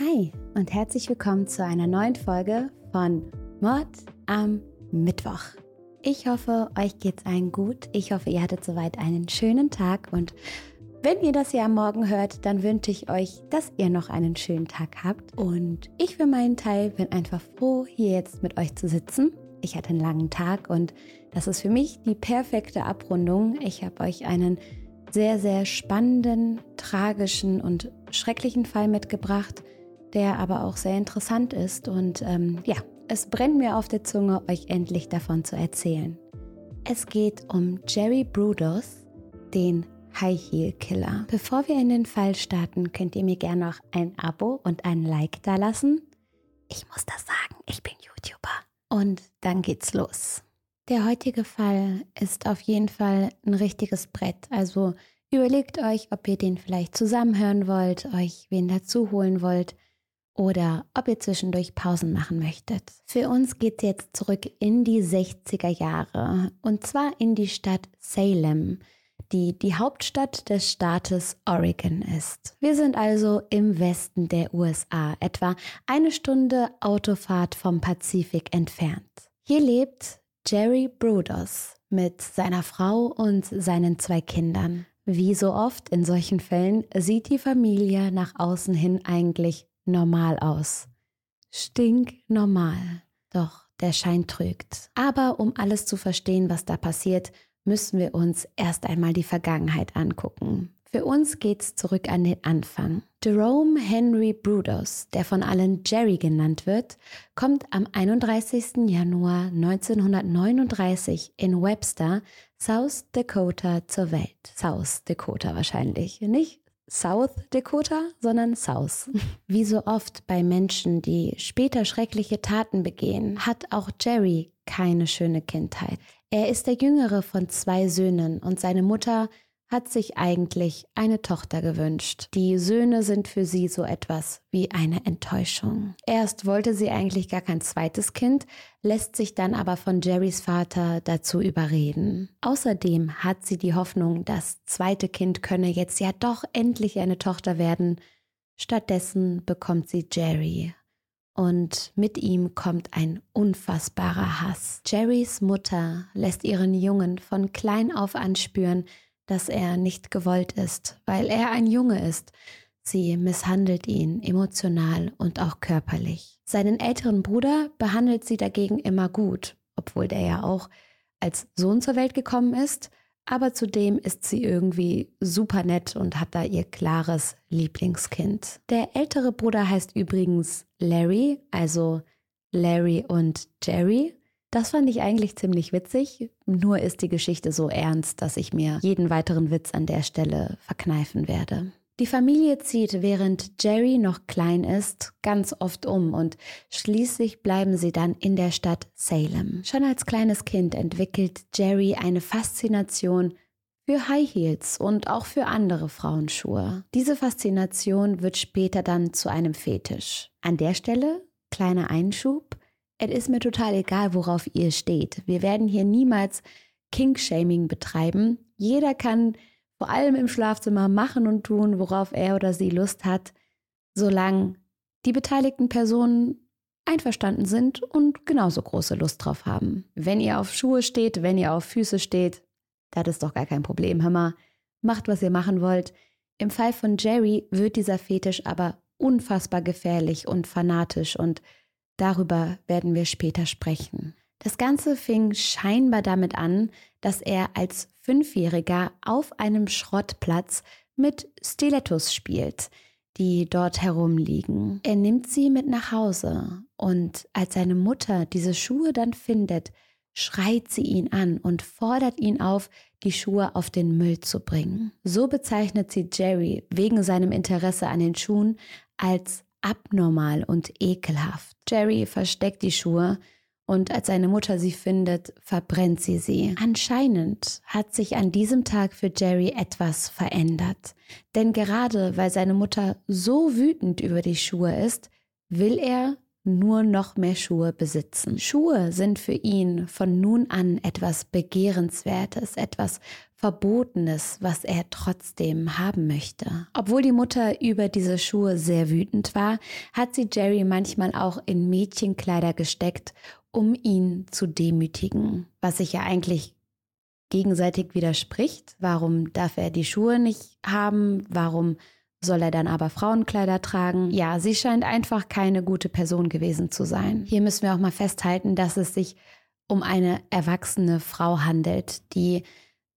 Hi und herzlich willkommen zu einer neuen Folge von Mord am Mittwoch. Ich hoffe, euch geht's allen gut. Ich hoffe, ihr hattet soweit einen schönen Tag und wenn ihr das hier am Morgen hört, dann wünsche ich euch, dass ihr noch einen schönen Tag habt. Und ich für meinen Teil bin einfach froh, hier jetzt mit euch zu sitzen. Ich hatte einen langen Tag und das ist für mich die perfekte Abrundung. Ich habe euch einen sehr, sehr spannenden, tragischen und schrecklichen Fall mitgebracht, der aber auch sehr interessant ist. Und ähm, ja, es brennt mir auf der Zunge, euch endlich davon zu erzählen. Es geht um Jerry Brudos, den High Heel Killer. Bevor wir in den Fall starten, könnt ihr mir gerne noch ein Abo und ein Like da lassen. Ich muss das sagen, ich bin YouTuber. Und dann geht's los. Der heutige Fall ist auf jeden Fall ein richtiges Brett. Also überlegt euch, ob ihr den vielleicht zusammenhören wollt, euch wen dazu holen wollt oder ob ihr zwischendurch Pausen machen möchtet. Für uns geht es jetzt zurück in die 60er Jahre und zwar in die Stadt Salem die die Hauptstadt des Staates Oregon ist. Wir sind also im Westen der USA, etwa eine Stunde Autofahrt vom Pazifik entfernt. Hier lebt Jerry Brudos mit seiner Frau und seinen zwei Kindern. Wie so oft in solchen Fällen sieht die Familie nach außen hin eigentlich normal aus. Stinknormal. Doch der Schein trügt. Aber um alles zu verstehen, was da passiert, müssen wir uns erst einmal die Vergangenheit angucken. Für uns geht's zurück an den Anfang. Jerome Henry Brudos, der von allen Jerry genannt wird, kommt am 31. Januar 1939 in Webster, South Dakota zur Welt. South Dakota wahrscheinlich, nicht South Dakota, sondern South. Wie so oft bei Menschen, die später schreckliche Taten begehen, hat auch Jerry keine schöne Kindheit. Er ist der jüngere von zwei Söhnen und seine Mutter hat sich eigentlich eine Tochter gewünscht. Die Söhne sind für sie so etwas wie eine Enttäuschung. Erst wollte sie eigentlich gar kein zweites Kind, lässt sich dann aber von Jerrys Vater dazu überreden. Außerdem hat sie die Hoffnung, das zweite Kind könne jetzt ja doch endlich eine Tochter werden. Stattdessen bekommt sie Jerry und mit ihm kommt ein unfassbarer Hass. Jerrys Mutter lässt ihren Jungen von klein auf anspüren, dass er nicht gewollt ist, weil er ein Junge ist. Sie misshandelt ihn emotional und auch körperlich. Seinen älteren Bruder behandelt sie dagegen immer gut, obwohl der ja auch als Sohn zur Welt gekommen ist aber zudem ist sie irgendwie super nett und hat da ihr klares Lieblingskind. Der ältere Bruder heißt übrigens Larry, also Larry und Jerry. Das fand ich eigentlich ziemlich witzig, nur ist die Geschichte so ernst, dass ich mir jeden weiteren Witz an der Stelle verkneifen werde. Die Familie zieht, während Jerry noch klein ist, ganz oft um und schließlich bleiben sie dann in der Stadt Salem. Schon als kleines Kind entwickelt Jerry eine Faszination für High Heels und auch für andere Frauenschuhe. Diese Faszination wird später dann zu einem Fetisch. An der Stelle, kleiner Einschub, es ist mir total egal, worauf ihr steht. Wir werden hier niemals Kink-Shaming betreiben. Jeder kann vor allem im Schlafzimmer machen und tun, worauf er oder sie Lust hat, solange die beteiligten Personen einverstanden sind und genauso große Lust drauf haben. Wenn ihr auf Schuhe steht, wenn ihr auf Füße steht, das ist doch gar kein Problem. Hör mal, macht, was ihr machen wollt. Im Fall von Jerry wird dieser Fetisch aber unfassbar gefährlich und fanatisch und darüber werden wir später sprechen. Das Ganze fing scheinbar damit an, dass er als Fünfjähriger auf einem Schrottplatz mit Stilettos spielt, die dort herumliegen. Er nimmt sie mit nach Hause und als seine Mutter diese Schuhe dann findet, schreit sie ihn an und fordert ihn auf, die Schuhe auf den Müll zu bringen. So bezeichnet sie Jerry wegen seinem Interesse an den Schuhen als abnormal und ekelhaft. Jerry versteckt die Schuhe und als seine Mutter sie findet, verbrennt sie sie. Anscheinend hat sich an diesem Tag für Jerry etwas verändert. Denn gerade weil seine Mutter so wütend über die Schuhe ist, will er nur noch mehr Schuhe besitzen. Schuhe sind für ihn von nun an etwas Begehrenswertes, etwas Verbotenes, was er trotzdem haben möchte. Obwohl die Mutter über diese Schuhe sehr wütend war, hat sie Jerry manchmal auch in Mädchenkleider gesteckt, um ihn zu demütigen, was sich ja eigentlich gegenseitig widerspricht. Warum darf er die Schuhe nicht haben? Warum soll er dann aber Frauenkleider tragen? Ja, sie scheint einfach keine gute Person gewesen zu sein. Hier müssen wir auch mal festhalten, dass es sich um eine erwachsene Frau handelt, die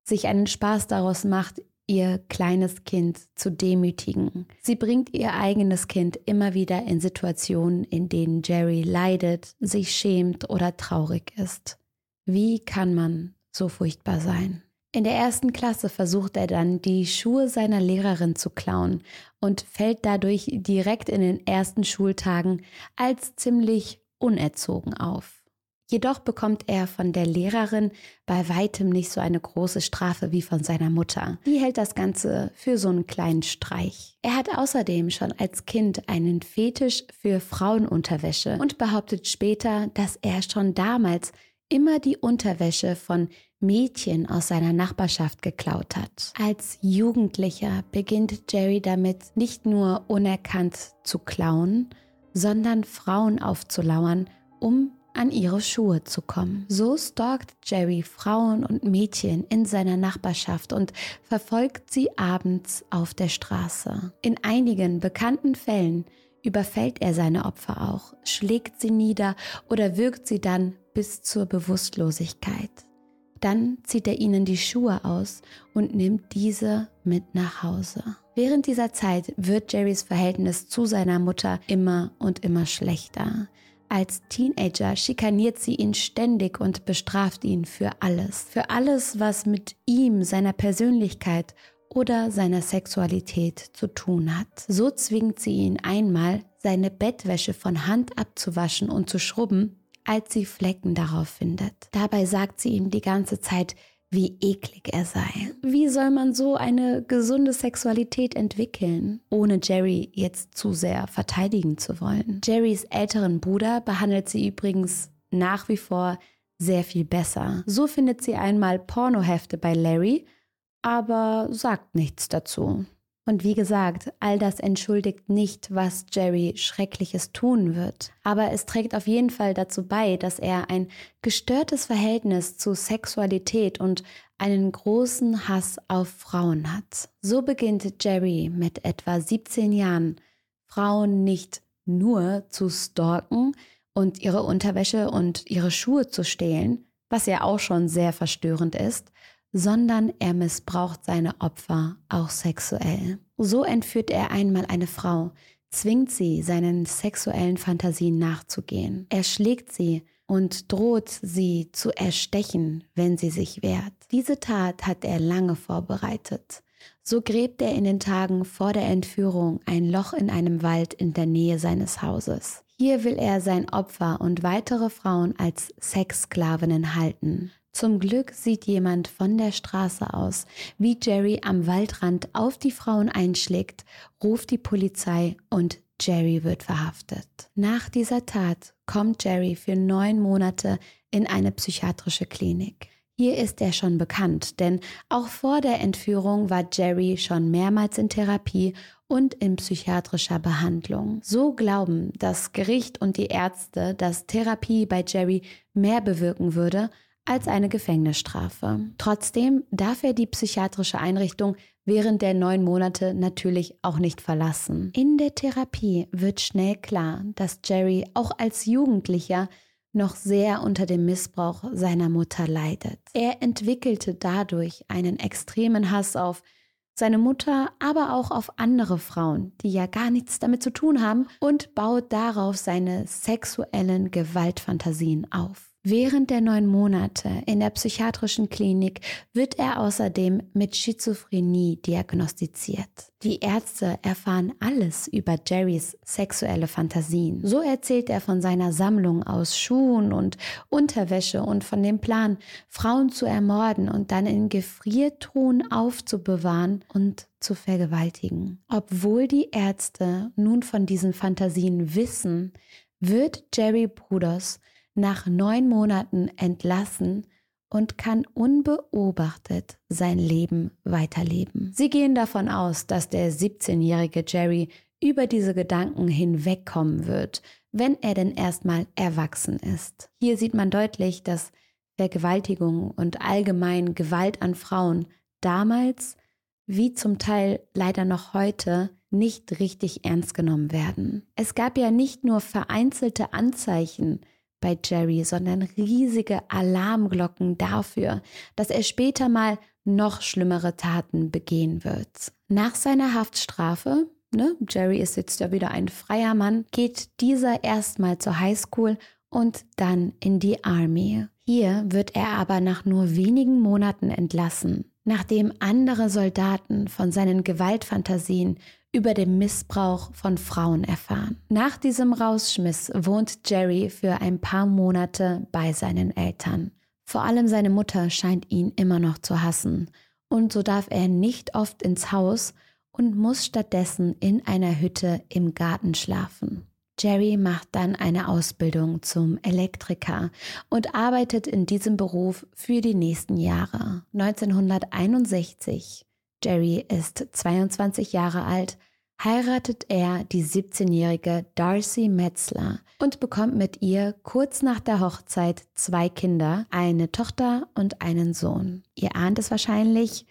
sich einen Spaß daraus macht, ihr kleines Kind zu demütigen. Sie bringt ihr eigenes Kind immer wieder in Situationen, in denen Jerry leidet, sich schämt oder traurig ist. Wie kann man so furchtbar sein? In der ersten Klasse versucht er dann, die Schuhe seiner Lehrerin zu klauen und fällt dadurch direkt in den ersten Schultagen als ziemlich unerzogen auf. Jedoch bekommt er von der Lehrerin bei weitem nicht so eine große Strafe wie von seiner Mutter. Die hält das Ganze für so einen kleinen Streich. Er hat außerdem schon als Kind einen Fetisch für Frauenunterwäsche und behauptet später, dass er schon damals immer die Unterwäsche von Mädchen aus seiner Nachbarschaft geklaut hat. Als Jugendlicher beginnt Jerry damit nicht nur unerkannt zu klauen, sondern Frauen aufzulauern, um an ihre Schuhe zu kommen. So stalkt Jerry Frauen und Mädchen in seiner Nachbarschaft und verfolgt sie abends auf der Straße. In einigen bekannten Fällen überfällt er seine Opfer auch, schlägt sie nieder oder wirkt sie dann bis zur Bewusstlosigkeit. Dann zieht er ihnen die Schuhe aus und nimmt diese mit nach Hause. Während dieser Zeit wird Jerrys Verhältnis zu seiner Mutter immer und immer schlechter. Als Teenager schikaniert sie ihn ständig und bestraft ihn für alles. Für alles, was mit ihm, seiner Persönlichkeit oder seiner Sexualität zu tun hat. So zwingt sie ihn einmal, seine Bettwäsche von Hand abzuwaschen und zu schrubben, als sie Flecken darauf findet. Dabei sagt sie ihm die ganze Zeit, wie eklig er sei. Wie soll man so eine gesunde Sexualität entwickeln, ohne Jerry jetzt zu sehr verteidigen zu wollen? Jerrys älteren Bruder behandelt sie übrigens nach wie vor sehr viel besser. So findet sie einmal Pornohefte bei Larry, aber sagt nichts dazu. Und wie gesagt, all das entschuldigt nicht, was Jerry Schreckliches tun wird. Aber es trägt auf jeden Fall dazu bei, dass er ein gestörtes Verhältnis zu Sexualität und einen großen Hass auf Frauen hat. So beginnt Jerry mit etwa 17 Jahren, Frauen nicht nur zu stalken und ihre Unterwäsche und ihre Schuhe zu stehlen, was ja auch schon sehr verstörend ist, sondern er missbraucht seine Opfer auch sexuell. So entführt er einmal eine Frau, zwingt sie, seinen sexuellen Fantasien nachzugehen. Er schlägt sie und droht sie zu erstechen, wenn sie sich wehrt. Diese Tat hat er lange vorbereitet. So gräbt er in den Tagen vor der Entführung ein Loch in einem Wald in der Nähe seines Hauses. Hier will er sein Opfer und weitere Frauen als Sexsklavinnen halten. Zum Glück sieht jemand von der Straße aus, wie Jerry am Waldrand auf die Frauen einschlägt, ruft die Polizei und Jerry wird verhaftet. Nach dieser Tat kommt Jerry für neun Monate in eine psychiatrische Klinik. Hier ist er schon bekannt, denn auch vor der Entführung war Jerry schon mehrmals in Therapie und in psychiatrischer Behandlung. So glauben das Gericht und die Ärzte, dass Therapie bei Jerry mehr bewirken würde, als eine Gefängnisstrafe. Trotzdem darf er die psychiatrische Einrichtung während der neun Monate natürlich auch nicht verlassen. In der Therapie wird schnell klar, dass Jerry auch als Jugendlicher noch sehr unter dem Missbrauch seiner Mutter leidet. Er entwickelte dadurch einen extremen Hass auf seine Mutter, aber auch auf andere Frauen, die ja gar nichts damit zu tun haben, und baut darauf seine sexuellen Gewaltfantasien auf. Während der neun Monate in der psychiatrischen Klinik wird er außerdem mit Schizophrenie diagnostiziert. Die Ärzte erfahren alles über Jerrys sexuelle Fantasien. So erzählt er von seiner Sammlung aus Schuhen und Unterwäsche und von dem Plan, Frauen zu ermorden und dann in Gefriertruhen aufzubewahren und zu vergewaltigen. Obwohl die Ärzte nun von diesen Fantasien wissen, wird Jerry Bruders nach neun Monaten entlassen und kann unbeobachtet sein Leben weiterleben. Sie gehen davon aus, dass der 17-jährige Jerry über diese Gedanken hinwegkommen wird, wenn er denn erstmal erwachsen ist. Hier sieht man deutlich, dass Vergewaltigung und allgemein Gewalt an Frauen damals wie zum Teil leider noch heute nicht richtig ernst genommen werden. Es gab ja nicht nur vereinzelte Anzeichen bei Jerry, sondern riesige Alarmglocken dafür, dass er später mal noch schlimmere Taten begehen wird. Nach seiner Haftstrafe, ne, Jerry ist jetzt ja wieder ein freier Mann, geht dieser erstmal zur Highschool und dann in die Army. Hier wird er aber nach nur wenigen Monaten entlassen, nachdem andere Soldaten von seinen Gewaltfantasien über den Missbrauch von Frauen erfahren. Nach diesem Rausschmiss wohnt Jerry für ein paar Monate bei seinen Eltern. Vor allem seine Mutter scheint ihn immer noch zu hassen und so darf er nicht oft ins Haus und muss stattdessen in einer Hütte im Garten schlafen. Jerry macht dann eine Ausbildung zum Elektriker und arbeitet in diesem Beruf für die nächsten Jahre. 1961 Jerry ist 22 Jahre alt, heiratet er die 17-jährige Darcy Metzler und bekommt mit ihr kurz nach der Hochzeit zwei Kinder, eine Tochter und einen Sohn. Ihr ahnt es wahrscheinlich,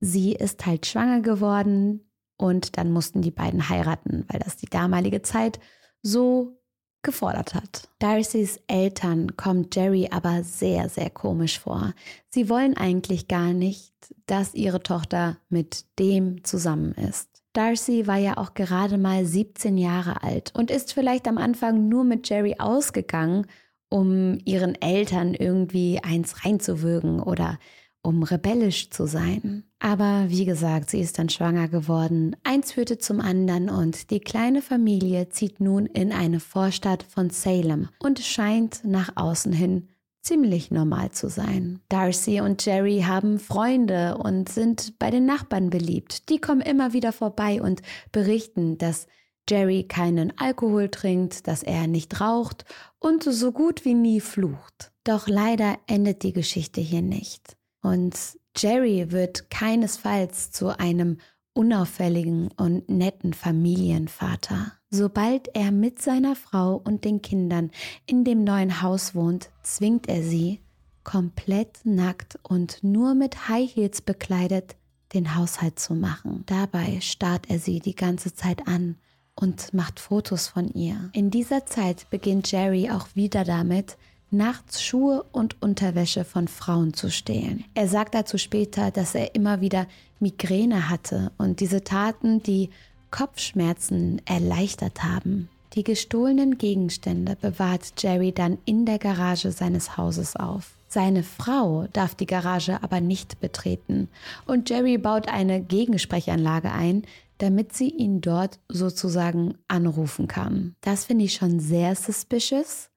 sie ist halt schwanger geworden und dann mussten die beiden heiraten, weil das die damalige Zeit so gefordert hat. Darcys Eltern kommt Jerry aber sehr, sehr komisch vor. Sie wollen eigentlich gar nicht, dass ihre Tochter mit dem zusammen ist. Darcy war ja auch gerade mal 17 Jahre alt und ist vielleicht am Anfang nur mit Jerry ausgegangen, um ihren Eltern irgendwie eins reinzuwürgen oder um rebellisch zu sein. Aber wie gesagt, sie ist dann schwanger geworden, eins führte zum anderen und die kleine Familie zieht nun in eine Vorstadt von Salem und scheint nach außen hin ziemlich normal zu sein. Darcy und Jerry haben Freunde und sind bei den Nachbarn beliebt. Die kommen immer wieder vorbei und berichten, dass Jerry keinen Alkohol trinkt, dass er nicht raucht und so gut wie nie flucht. Doch leider endet die Geschichte hier nicht. Und Jerry wird keinesfalls zu einem unauffälligen und netten Familienvater. Sobald er mit seiner Frau und den Kindern in dem neuen Haus wohnt, zwingt er sie, komplett nackt und nur mit High Heels bekleidet, den Haushalt zu machen. Dabei starrt er sie die ganze Zeit an und macht Fotos von ihr. In dieser Zeit beginnt Jerry auch wieder damit, nachts Schuhe und Unterwäsche von Frauen zu stehlen. Er sagt dazu später, dass er immer wieder Migräne hatte und diese Taten die Kopfschmerzen erleichtert haben. Die gestohlenen Gegenstände bewahrt Jerry dann in der Garage seines Hauses auf. Seine Frau darf die Garage aber nicht betreten und Jerry baut eine Gegensprechanlage ein, damit sie ihn dort sozusagen anrufen kann. Das finde ich schon sehr suspicious.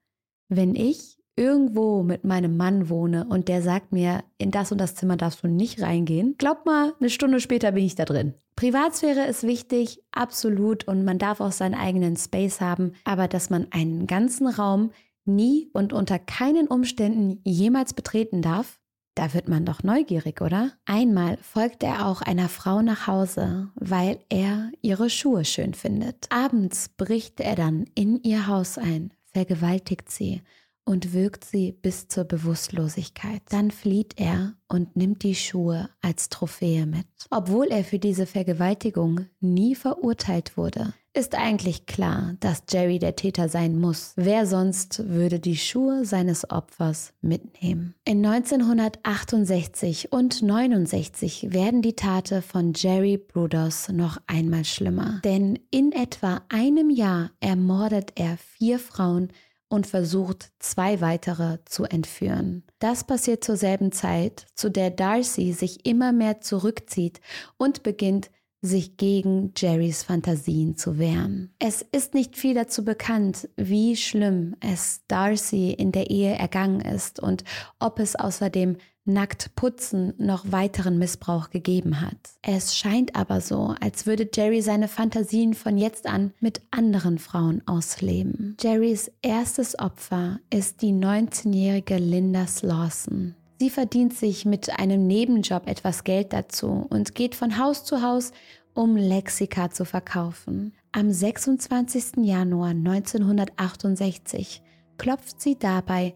Wenn ich irgendwo mit meinem Mann wohne und der sagt mir, in das und das Zimmer darfst du nicht reingehen, glaub mal, eine Stunde später bin ich da drin. Privatsphäre ist wichtig, absolut, und man darf auch seinen eigenen Space haben, aber dass man einen ganzen Raum nie und unter keinen Umständen jemals betreten darf, da wird man doch neugierig, oder? Einmal folgt er auch einer Frau nach Hause, weil er ihre Schuhe schön findet. Abends bricht er dann in ihr Haus ein, vergewaltigt sie und wirkt sie bis zur Bewusstlosigkeit. Dann flieht er und nimmt die Schuhe als Trophäe mit. Obwohl er für diese Vergewaltigung nie verurteilt wurde, ist eigentlich klar, dass Jerry der Täter sein muss. Wer sonst würde die Schuhe seines Opfers mitnehmen? In 1968 und 69 werden die Taten von Jerry Bruders noch einmal schlimmer. Denn in etwa einem Jahr ermordet er vier Frauen und versucht, zwei weitere zu entführen. Das passiert zur selben Zeit, zu der Darcy sich immer mehr zurückzieht und beginnt, sich gegen Jerrys Fantasien zu wehren. Es ist nicht viel dazu bekannt, wie schlimm es Darcy in der Ehe ergangen ist und ob es außerdem nackt putzen noch weiteren Missbrauch gegeben hat. Es scheint aber so, als würde Jerry seine Fantasien von jetzt an mit anderen Frauen ausleben. Jerrys erstes Opfer ist die 19-jährige Linda Slawson. Sie verdient sich mit einem Nebenjob etwas Geld dazu und geht von Haus zu Haus, um Lexika zu verkaufen. Am 26. Januar 1968 klopft sie dabei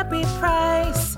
happy price.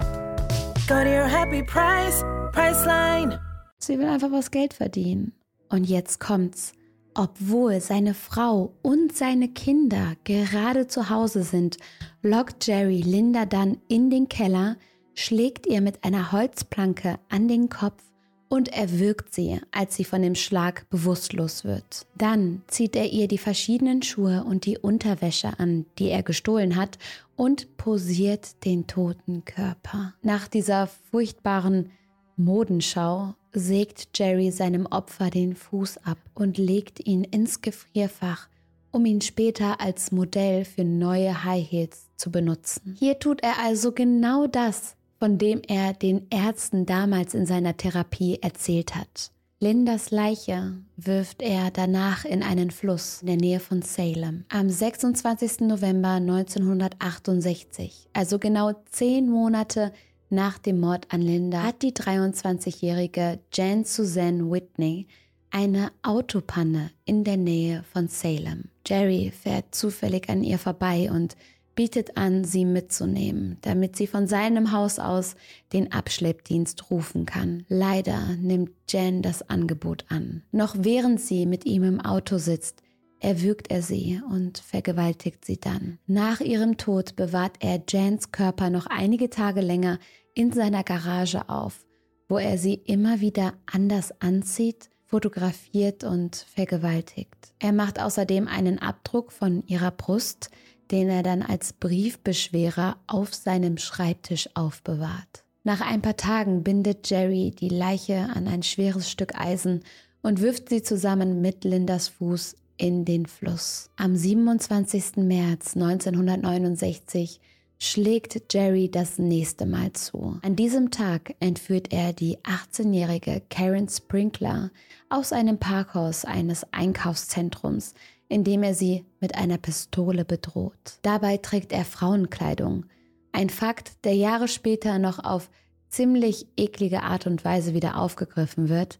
Go your happy price, Priceline. Sie will einfach was Geld verdienen. Und jetzt kommt's. Obwohl seine Frau und seine Kinder gerade zu Hause sind, lockt Jerry Linda dann in den Keller, schlägt ihr mit einer Holzplanke an den Kopf und erwürgt sie, als sie von dem Schlag bewusstlos wird. Dann zieht er ihr die verschiedenen Schuhe und die Unterwäsche an, die er gestohlen hat, und posiert den toten Körper. Nach dieser furchtbaren Modenschau sägt Jerry seinem Opfer den Fuß ab und legt ihn ins Gefrierfach, um ihn später als Modell für neue High Heels zu benutzen. Hier tut er also genau das, von dem er den Ärzten damals in seiner Therapie erzählt hat. Lindas Leiche wirft er danach in einen Fluss in der Nähe von Salem. Am 26. November 1968, also genau zehn Monate nach dem Mord an Linda, hat die 23-jährige Jan Suzanne Whitney eine Autopanne in der Nähe von Salem. Jerry fährt zufällig an ihr vorbei und bietet an, sie mitzunehmen, damit sie von seinem Haus aus den Abschleppdienst rufen kann. Leider nimmt Jan das Angebot an. Noch während sie mit ihm im Auto sitzt, erwürgt er sie und vergewaltigt sie dann. Nach ihrem Tod bewahrt er Jans Körper noch einige Tage länger in seiner Garage auf, wo er sie immer wieder anders anzieht, fotografiert und vergewaltigt. Er macht außerdem einen Abdruck von ihrer Brust, den er dann als Briefbeschwerer auf seinem Schreibtisch aufbewahrt. Nach ein paar Tagen bindet Jerry die Leiche an ein schweres Stück Eisen und wirft sie zusammen mit Lindas Fuß in den Fluss. Am 27. März 1969 schlägt Jerry das nächste Mal zu. An diesem Tag entführt er die 18-jährige Karen Sprinkler aus einem Parkhaus eines Einkaufszentrums, indem er sie mit einer Pistole bedroht. Dabei trägt er Frauenkleidung. Ein Fakt, der Jahre später noch auf ziemlich eklige Art und Weise wieder aufgegriffen wird.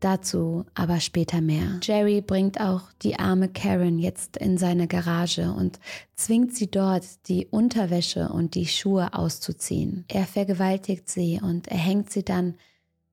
Dazu aber später mehr. Jerry bringt auch die arme Karen jetzt in seine Garage und zwingt sie dort, die Unterwäsche und die Schuhe auszuziehen. Er vergewaltigt sie und erhängt sie dann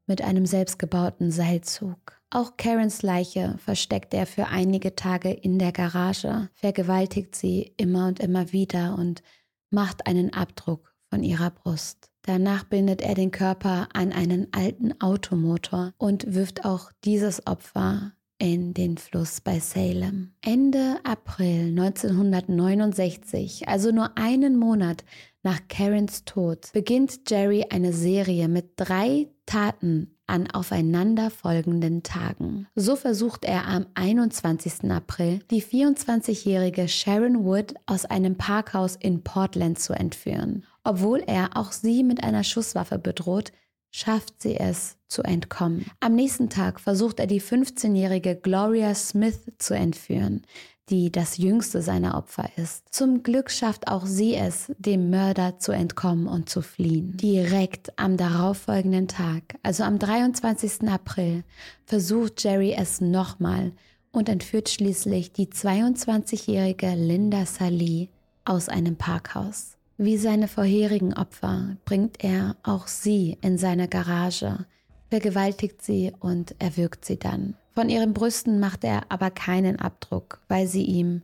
mit einem selbstgebauten Seilzug. Auch Karens Leiche versteckt er für einige Tage in der Garage, vergewaltigt sie immer und immer wieder und macht einen Abdruck von ihrer Brust. Danach bindet er den Körper an einen alten Automotor und wirft auch dieses Opfer in den Fluss bei Salem. Ende April 1969, also nur einen Monat nach Karens Tod, beginnt Jerry eine Serie mit drei Taten an aufeinanderfolgenden Tagen. So versucht er am 21. April die 24-jährige Sharon Wood aus einem Parkhaus in Portland zu entführen. Obwohl er auch sie mit einer Schusswaffe bedroht, schafft sie es zu entkommen. Am nächsten Tag versucht er die 15-jährige Gloria Smith zu entführen die das jüngste seiner Opfer ist. Zum Glück schafft auch sie es, dem Mörder zu entkommen und zu fliehen. Direkt am darauffolgenden Tag, also am 23. April, versucht Jerry es nochmal und entführt schließlich die 22-jährige Linda Salih aus einem Parkhaus. Wie seine vorherigen Opfer bringt er auch sie in seine Garage, vergewaltigt sie und erwürgt sie dann. Von ihren Brüsten macht er aber keinen Abdruck, weil sie ihm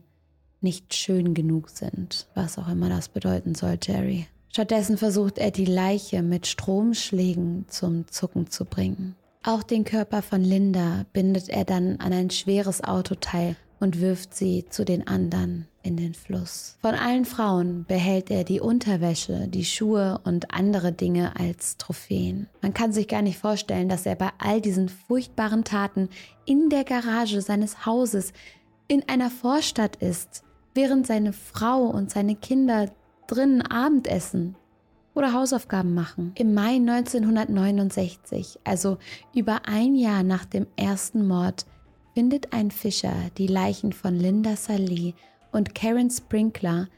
nicht schön genug sind, was auch immer das bedeuten soll, Jerry. Stattdessen versucht er die Leiche mit Stromschlägen zum Zucken zu bringen. Auch den Körper von Linda bindet er dann an ein schweres Autoteil und wirft sie zu den anderen in den Fluss. Von allen Frauen behält er die Unterwäsche, die Schuhe und andere Dinge als Trophäen. Man kann sich gar nicht vorstellen, dass er bei all diesen furchtbaren Taten in der Garage seines Hauses in einer Vorstadt ist, während seine Frau und seine Kinder drinnen Abendessen oder Hausaufgaben machen. Im Mai 1969, also über ein Jahr nach dem ersten Mord, findet ein Fischer die Leichen von Linda Salih und Karen Sprinkler,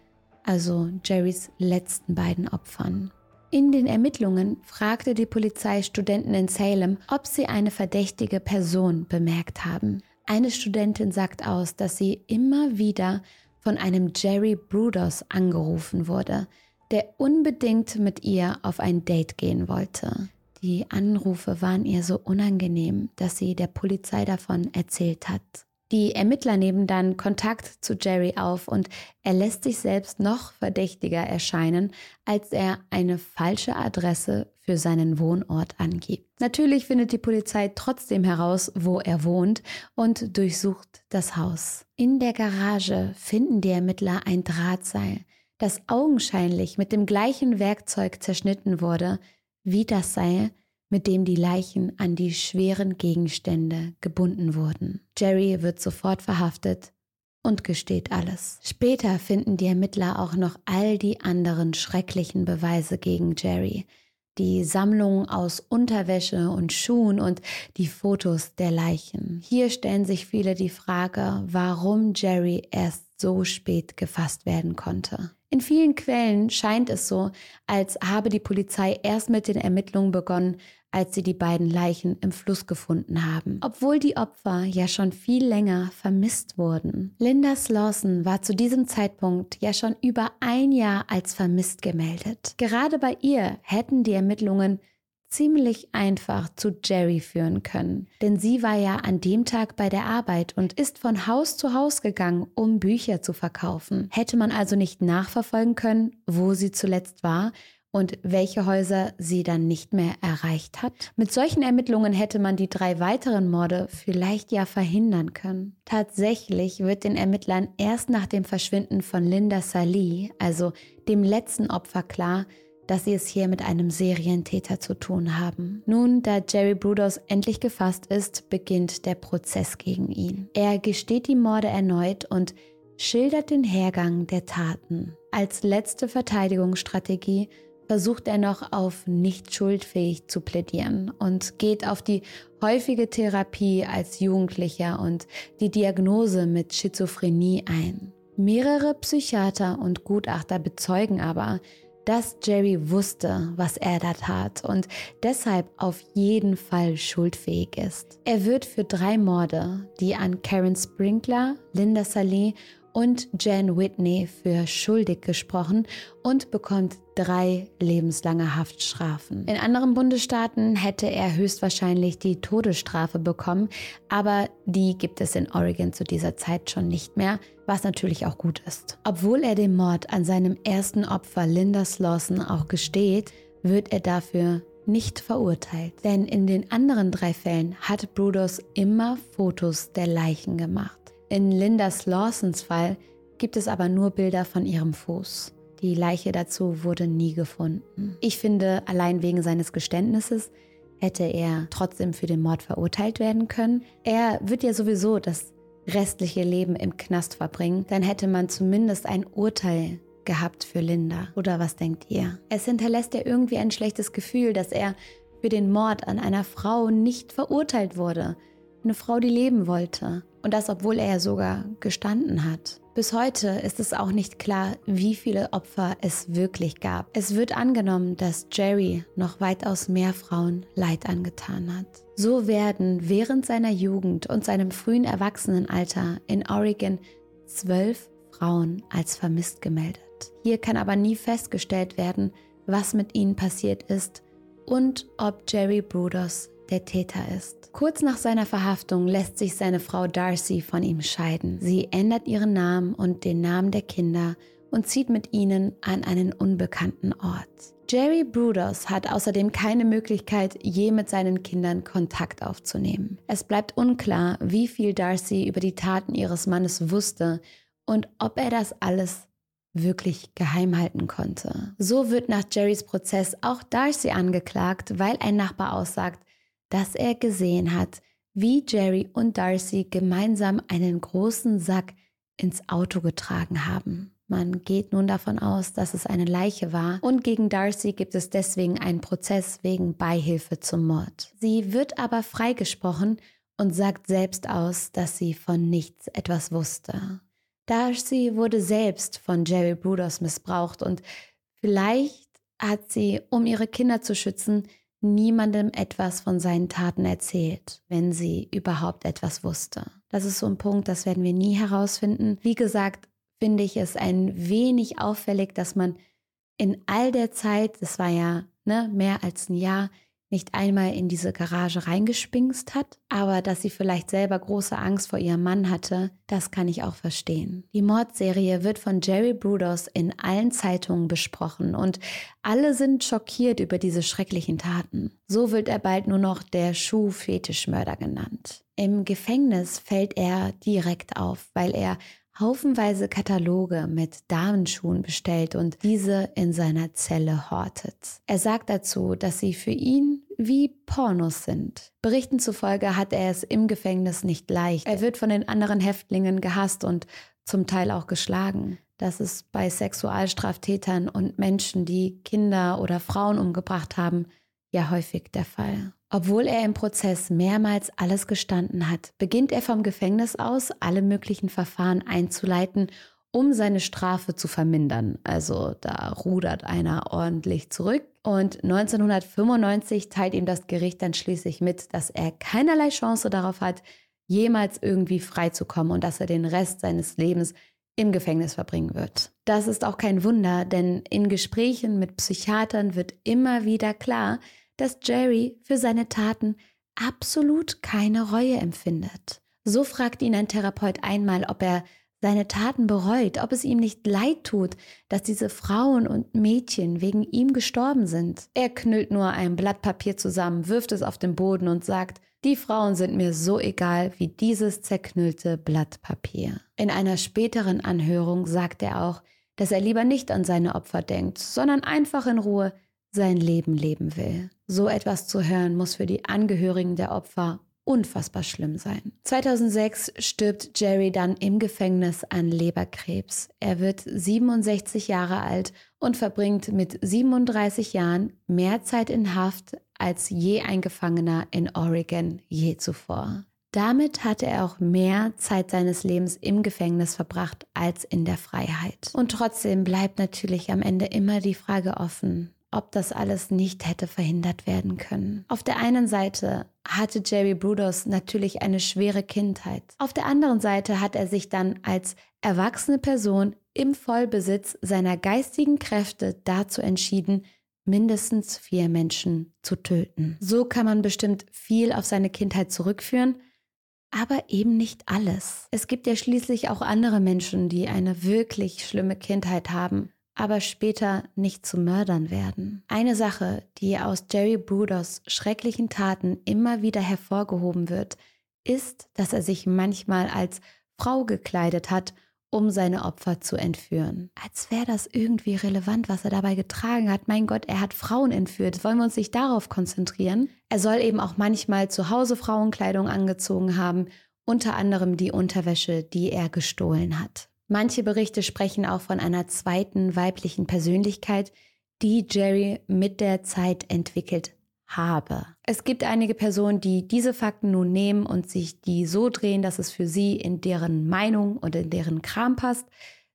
also Jerrys letzten beiden Opfern. In den Ermittlungen fragte die Polizei Studenten in Salem, ob sie eine verdächtige Person bemerkt haben. Eine Studentin sagt aus, dass sie immer wieder von einem Jerry Brudos angerufen wurde, der unbedingt mit ihr auf ein Date gehen wollte. Die Anrufe waren ihr so unangenehm, dass sie der Polizei davon erzählt hat. Die Ermittler nehmen dann Kontakt zu Jerry auf und er lässt sich selbst noch verdächtiger erscheinen, als er eine falsche Adresse für seinen Wohnort angibt. Natürlich findet die Polizei trotzdem heraus, wo er wohnt und durchsucht das Haus. In der Garage finden die Ermittler ein Drahtseil, das augenscheinlich mit dem gleichen Werkzeug zerschnitten wurde wie das Seil, mit dem die Leichen an die schweren Gegenstände gebunden wurden. Jerry wird sofort verhaftet und gesteht alles. Später finden die Ermittler auch noch all die anderen schrecklichen Beweise gegen Jerry. Die Sammlung aus Unterwäsche und Schuhen und die Fotos der Leichen. Hier stellen sich viele die Frage, warum Jerry erst so spät gefasst werden konnte. In vielen Quellen scheint es so, als habe die Polizei erst mit den Ermittlungen begonnen, als sie die beiden Leichen im Fluss gefunden haben, obwohl die Opfer ja schon viel länger vermisst wurden. Linda Slawson war zu diesem Zeitpunkt ja schon über ein Jahr als vermisst gemeldet. Gerade bei ihr hätten die Ermittlungen ziemlich einfach zu Jerry führen können. Denn sie war ja an dem Tag bei der Arbeit und ist von Haus zu Haus gegangen, um Bücher zu verkaufen. Hätte man also nicht nachverfolgen können, wo sie zuletzt war und welche Häuser sie dann nicht mehr erreicht hat. Mit solchen Ermittlungen hätte man die drei weiteren Morde vielleicht ja verhindern können. Tatsächlich wird den Ermittlern erst nach dem Verschwinden von Linda Salih, also dem letzten Opfer, klar, dass sie es hier mit einem Serientäter zu tun haben. Nun, da Jerry Brudos endlich gefasst ist, beginnt der Prozess gegen ihn. Er gesteht die Morde erneut und schildert den Hergang der Taten. Als letzte Verteidigungsstrategie versucht er noch auf nicht schuldfähig zu plädieren und geht auf die häufige Therapie als Jugendlicher und die Diagnose mit Schizophrenie ein. Mehrere Psychiater und Gutachter bezeugen aber, dass Jerry wusste, was er da tat und deshalb auf jeden Fall schuldfähig ist. Er wird für drei Morde, die an Karen Sprinkler, Linda Saleh und Jan Whitney für schuldig gesprochen und bekommt drei lebenslange Haftstrafen. In anderen Bundesstaaten hätte er höchstwahrscheinlich die Todesstrafe bekommen, aber die gibt es in Oregon zu dieser Zeit schon nicht mehr, was natürlich auch gut ist. Obwohl er den Mord an seinem ersten Opfer Linda Slawson auch gesteht, wird er dafür nicht verurteilt. Denn in den anderen drei Fällen hat Brudos immer Fotos der Leichen gemacht. In Lindas Lawsons Fall gibt es aber nur Bilder von ihrem Fuß. Die Leiche dazu wurde nie gefunden. Ich finde, allein wegen seines Geständnisses hätte er trotzdem für den Mord verurteilt werden können. Er wird ja sowieso das restliche Leben im Knast verbringen. Dann hätte man zumindest ein Urteil gehabt für Linda. Oder was denkt ihr? Es hinterlässt ja irgendwie ein schlechtes Gefühl, dass er für den Mord an einer Frau nicht verurteilt wurde. Eine Frau, die leben wollte. Und das, obwohl er ja sogar gestanden hat. Bis heute ist es auch nicht klar, wie viele Opfer es wirklich gab. Es wird angenommen, dass Jerry noch weitaus mehr Frauen Leid angetan hat. So werden während seiner Jugend und seinem frühen Erwachsenenalter in Oregon zwölf Frauen als vermisst gemeldet. Hier kann aber nie festgestellt werden, was mit ihnen passiert ist und ob Jerry Brudos der Täter ist. Kurz nach seiner Verhaftung lässt sich seine Frau Darcy von ihm scheiden. Sie ändert ihren Namen und den Namen der Kinder und zieht mit ihnen an einen unbekannten Ort. Jerry Brudos hat außerdem keine Möglichkeit, je mit seinen Kindern Kontakt aufzunehmen. Es bleibt unklar, wie viel Darcy über die Taten ihres Mannes wusste und ob er das alles wirklich geheim halten konnte. So wird nach Jerrys Prozess auch Darcy angeklagt, weil ein Nachbar aussagt, dass er gesehen hat, wie Jerry und Darcy gemeinsam einen großen Sack ins Auto getragen haben. Man geht nun davon aus, dass es eine Leiche war und gegen Darcy gibt es deswegen einen Prozess wegen Beihilfe zum Mord. Sie wird aber freigesprochen und sagt selbst aus, dass sie von nichts etwas wusste. Darcy wurde selbst von Jerry Brudos missbraucht und vielleicht hat sie, um ihre Kinder zu schützen, niemandem etwas von seinen Taten erzählt, wenn sie überhaupt etwas wusste. Das ist so ein Punkt, das werden wir nie herausfinden. Wie gesagt, finde ich es ein wenig auffällig, dass man in all der Zeit, das war ja ne, mehr als ein Jahr, nicht einmal in diese Garage reingespingst hat, aber dass sie vielleicht selber große Angst vor ihrem Mann hatte, das kann ich auch verstehen. Die Mordserie wird von Jerry Brudos in allen Zeitungen besprochen und alle sind schockiert über diese schrecklichen Taten. So wird er bald nur noch der Schuhfetischmörder genannt. Im Gefängnis fällt er direkt auf, weil er haufenweise Kataloge mit Damenschuhen bestellt und diese in seiner Zelle hortet. Er sagt dazu, dass sie für ihn wie Pornos sind. Berichten zufolge hat er es im Gefängnis nicht leicht. Er wird von den anderen Häftlingen gehasst und zum Teil auch geschlagen. Das ist bei Sexualstraftätern und Menschen, die Kinder oder Frauen umgebracht haben, ja häufig der Fall. Obwohl er im Prozess mehrmals alles gestanden hat, beginnt er vom Gefängnis aus, alle möglichen Verfahren einzuleiten, um seine Strafe zu vermindern. Also da rudert einer ordentlich zurück. Und 1995 teilt ihm das Gericht dann schließlich mit, dass er keinerlei Chance darauf hat, jemals irgendwie freizukommen und dass er den Rest seines Lebens im Gefängnis verbringen wird. Das ist auch kein Wunder, denn in Gesprächen mit Psychiatern wird immer wieder klar, dass Jerry für seine Taten absolut keine Reue empfindet. So fragt ihn ein Therapeut einmal, ob er seine Taten bereut, ob es ihm nicht leid tut, dass diese Frauen und Mädchen wegen ihm gestorben sind. Er knüllt nur ein Blatt Papier zusammen, wirft es auf den Boden und sagt, die Frauen sind mir so egal wie dieses zerknüllte Blatt Papier. In einer späteren Anhörung sagt er auch, dass er lieber nicht an seine Opfer denkt, sondern einfach in Ruhe sein Leben leben will. So etwas zu hören muss für die Angehörigen der Opfer unfassbar schlimm sein. 2006 stirbt Jerry dann im Gefängnis an Leberkrebs. Er wird 67 Jahre alt und verbringt mit 37 Jahren mehr Zeit in Haft als je ein Gefangener in Oregon je zuvor. Damit hatte er auch mehr Zeit seines Lebens im Gefängnis verbracht als in der Freiheit. Und trotzdem bleibt natürlich am Ende immer die Frage offen, ob das alles nicht hätte verhindert werden können. Auf der einen Seite hatte Jerry Brudos natürlich eine schwere Kindheit. Auf der anderen Seite hat er sich dann als erwachsene Person im Vollbesitz seiner geistigen Kräfte dazu entschieden, mindestens vier Menschen zu töten. So kann man bestimmt viel auf seine Kindheit zurückführen, aber eben nicht alles. Es gibt ja schließlich auch andere Menschen, die eine wirklich schlimme Kindheit haben aber später nicht zu Mördern werden. Eine Sache, die aus Jerry Brudos schrecklichen Taten immer wieder hervorgehoben wird, ist, dass er sich manchmal als Frau gekleidet hat, um seine Opfer zu entführen. Als wäre das irgendwie relevant, was er dabei getragen hat. Mein Gott, er hat Frauen entführt. Wollen wir uns nicht darauf konzentrieren? Er soll eben auch manchmal zu Hause Frauenkleidung angezogen haben, unter anderem die Unterwäsche, die er gestohlen hat. Manche Berichte sprechen auch von einer zweiten weiblichen Persönlichkeit, die Jerry mit der Zeit entwickelt habe. Es gibt einige Personen, die diese Fakten nun nehmen und sich die so drehen, dass es für sie in deren Meinung und in deren Kram passt.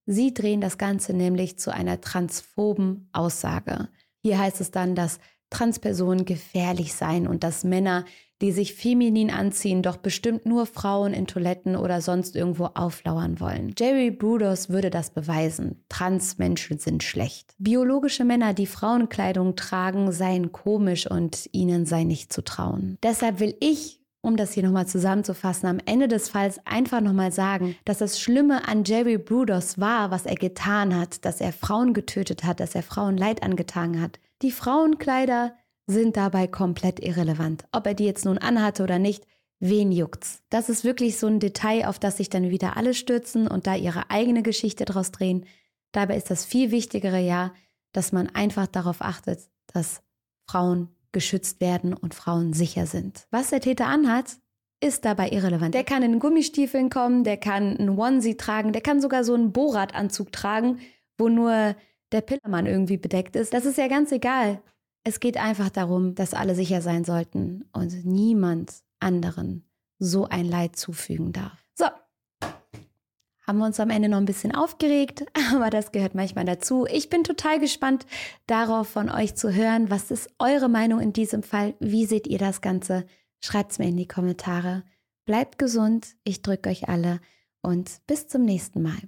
Sie drehen das Ganze nämlich zu einer transphoben Aussage. Hier heißt es dann, dass Transpersonen gefährlich seien und dass Männer, die sich feminin anziehen, doch bestimmt nur Frauen in Toiletten oder sonst irgendwo auflauern wollen. Jerry Brudos würde das beweisen. Transmenschen sind schlecht. Biologische Männer, die Frauenkleidung tragen, seien komisch und ihnen sei nicht zu trauen. Deshalb will ich um das hier nochmal zusammenzufassen, am Ende des Falls einfach nochmal sagen, dass das Schlimme an Jerry Brudos war, was er getan hat, dass er Frauen getötet hat, dass er Frauen Leid angetan hat. Die Frauenkleider sind dabei komplett irrelevant. Ob er die jetzt nun anhatte oder nicht, wen juckt's? Das ist wirklich so ein Detail, auf das sich dann wieder alle stürzen und da ihre eigene Geschichte draus drehen. Dabei ist das viel Wichtigere ja, dass man einfach darauf achtet, dass Frauen geschützt werden und Frauen sicher sind. Was der Täter anhat, ist dabei irrelevant. Der kann in Gummistiefeln kommen, der kann einen Onesie tragen, der kann sogar so einen Borat-Anzug tragen, wo nur der Pillermann irgendwie bedeckt ist. Das ist ja ganz egal. Es geht einfach darum, dass alle sicher sein sollten und niemand anderen so ein Leid zufügen darf. So, haben wir uns am Ende noch ein bisschen aufgeregt, aber das gehört manchmal dazu. Ich bin total gespannt darauf von euch zu hören. Was ist eure Meinung in diesem Fall? Wie seht ihr das Ganze? Schreibt es mir in die Kommentare. Bleibt gesund, ich drücke euch alle und bis zum nächsten Mal.